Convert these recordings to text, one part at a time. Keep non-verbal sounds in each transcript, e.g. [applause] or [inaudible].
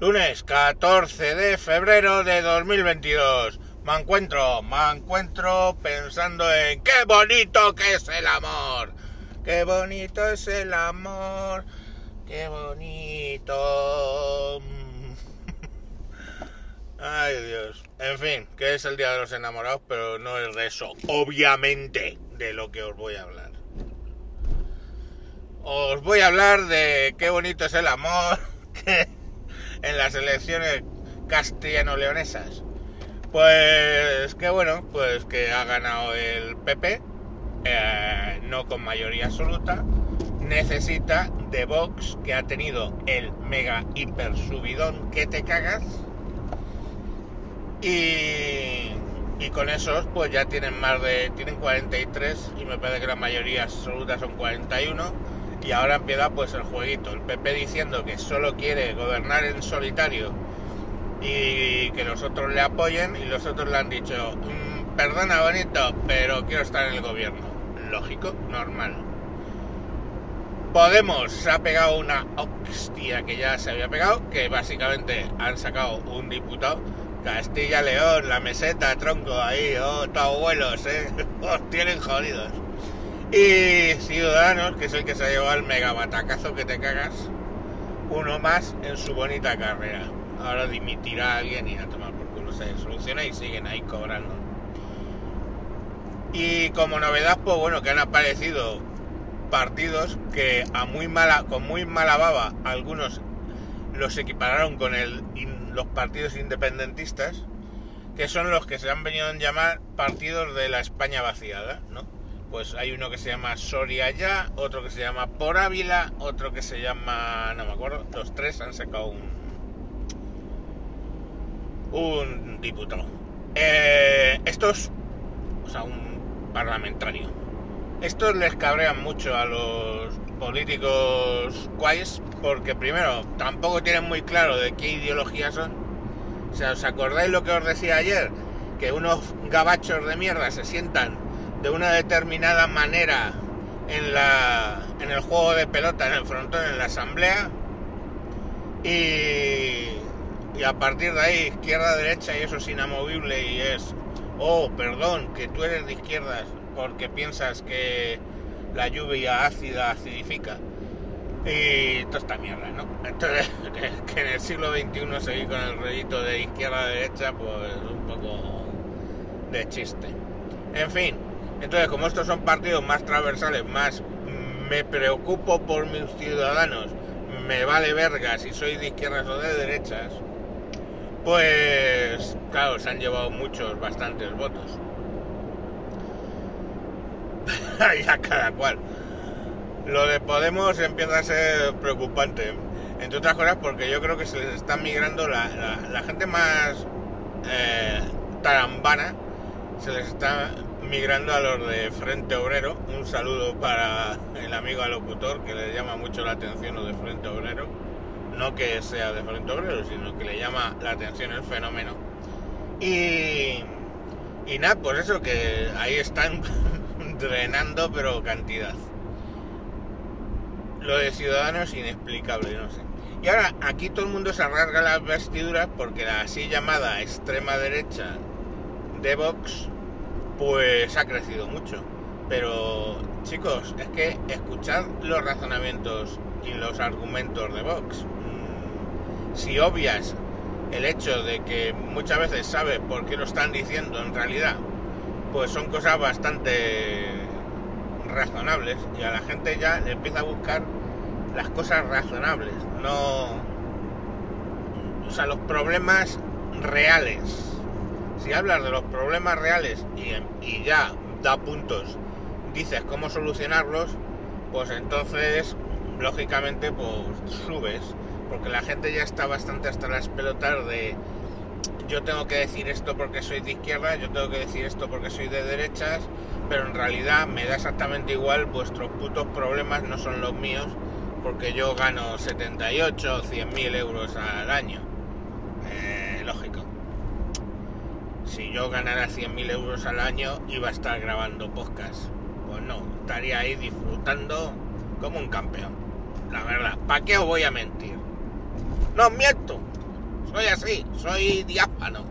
Lunes 14 de febrero de 2022. Me encuentro, me encuentro pensando en qué bonito que es el amor. Qué bonito es el amor. Qué bonito. [laughs] Ay Dios. En fin, que es el Día de los Enamorados, pero no es de eso, obviamente, de lo que os voy a hablar. Os voy a hablar de qué bonito es el amor [laughs] en las elecciones castellano-leonesas. Pues que bueno, pues que ha ganado el PP, eh, no con mayoría absoluta, necesita de Vox, que ha tenido el mega hiper subidón que te cagas, y, y con esos pues ya tienen más de, tienen 43 y me parece que la mayoría absoluta son 41 y ahora empieza pues el jueguito, el PP diciendo que solo quiere gobernar en solitario y que los otros le apoyen y los otros le han dicho, mm, perdona bonito, pero quiero estar en el gobierno. Lógico, normal. Podemos se ha pegado una hostia que ya se había pegado, que básicamente han sacado un diputado. Castilla León, la meseta, tronco ahí, oh, abuelos, eh, [laughs] os tienen jodidos. Y Ciudadanos, que es el que se ha llevado el megabatacazo que te cagas, uno más en su bonita carrera. Ahora dimitirá a alguien y a tomar por culo se soluciona y siguen ahí cobrando. Y como novedad, pues bueno, que han aparecido partidos que a muy mala, con muy mala baba, algunos los equipararon con los partidos independentistas, que son los que se han venido a llamar partidos de la España vaciada, ¿no? Pues hay uno que se llama Soria Ya, otro que se llama Por Ávila, otro que se llama, no me acuerdo, los tres han sacado un, un diputado. Eh, estos, o sea, un parlamentario. Estos les cabrean mucho a los políticos guays porque primero tampoco tienen muy claro de qué ideología son. O sea, ¿os acordáis lo que os decía ayer? Que unos gabachos de mierda se sientan de una determinada manera en la en el juego de pelota en el frontón en la asamblea y, y a partir de ahí izquierda derecha y eso es inamovible y es oh perdón que tú eres de izquierdas porque piensas que la lluvia ácida acidifica y toda esta mierda, ¿no? Entonces, [laughs] que en el siglo XXI seguir con el rollito de izquierda a derecha, pues un poco de chiste. En fin, entonces como estos son partidos más transversales, más me preocupo por mis ciudadanos, me vale verga si soy de izquierdas o de derechas, pues claro, se han llevado muchos, bastantes votos. [laughs] a cada cual. Lo de Podemos empieza a ser preocupante, entre otras cosas porque yo creo que se les está migrando la, la, gente más eh, tarambana, se les está migrando a los de Frente Obrero. Un saludo para el amigo alocutor que le llama mucho la atención lo de Frente Obrero. No que sea de Frente Obrero, sino que le llama la atención el fenómeno. Y, y nada, por eso que ahí están [laughs] drenando, pero cantidad. Lo de Ciudadanos inexplicable, no sé. Y ahora aquí todo el mundo se rasga las vestiduras porque la así llamada extrema derecha de Vox pues ha crecido mucho. Pero chicos, es que escuchad los razonamientos y los argumentos de Vox. Mm, si obvias el hecho de que muchas veces sabes por qué lo están diciendo en realidad, pues son cosas bastante razonables y a la gente ya le empieza a buscar las cosas razonables, no... O sea, los problemas reales. Si hablas de los problemas reales y, ya da puntos, dices cómo solucionarlos, pues entonces, lógicamente, pues subes. Porque la gente ya está bastante hasta las pelotas de yo tengo que decir esto porque soy de izquierda, yo tengo que decir esto porque soy de derechas, pero en realidad me da exactamente igual, vuestros putos problemas no son los míos, porque yo gano 78 o 100 mil euros al año. Eh, lógico. Si yo ganara 100 mil euros al año, iba a estar grabando podcast. Pues no, estaría ahí disfrutando como un campeón. La verdad, ¿para qué os voy a mentir? No miento, soy así, soy diáfano.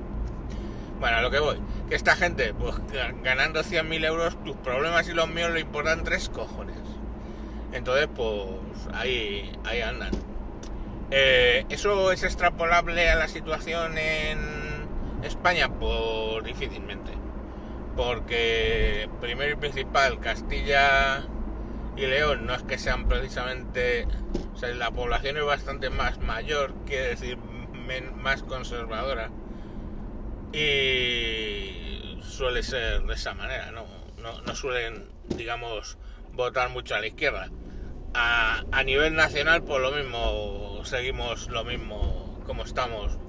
Bueno, a lo que voy, que esta gente, pues ganando 100.000 euros, tus problemas y los míos le importan tres cojones. Entonces, pues ahí, ahí andan. Eh, ¿Eso es extrapolable a la situación en España? Pues difícilmente. Porque, primero y principal, Castilla y León no es que sean precisamente... O sea, la población es bastante más mayor, quiere decir más conservadora. Y suele ser de esa manera, ¿no? No, no suelen, digamos, votar mucho a la izquierda. A, nivel nacional, pues lo mismo, seguimos lo mismo como estamos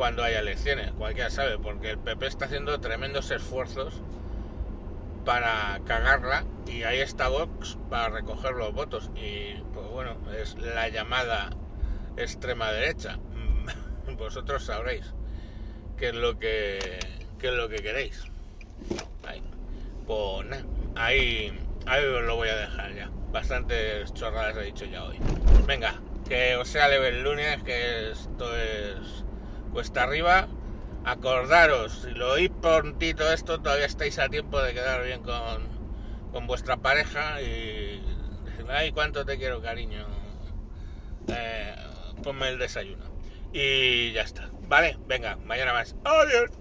cuando haya elecciones, cualquiera sabe, porque el PP está haciendo tremendos esfuerzos para cagarla y ahí está Vox para recoger los votos y pues bueno, es la llamada extrema derecha. [laughs] Vosotros sabréis qué es lo que qué es lo que queréis. Pues nada, ahí, ahí os lo voy a dejar ya. Bastantes chorradas he dicho ya hoy. Venga, que os sea leve el lunes, que esto es cuesta arriba acordaros, si lo oís prontito esto, todavía estáis a tiempo de quedar bien con, con vuestra pareja y ay, cuánto te quiero, cariño. Eh, ponme el desayuno. Y ya está. Vale, venga, mañana más. Adiós.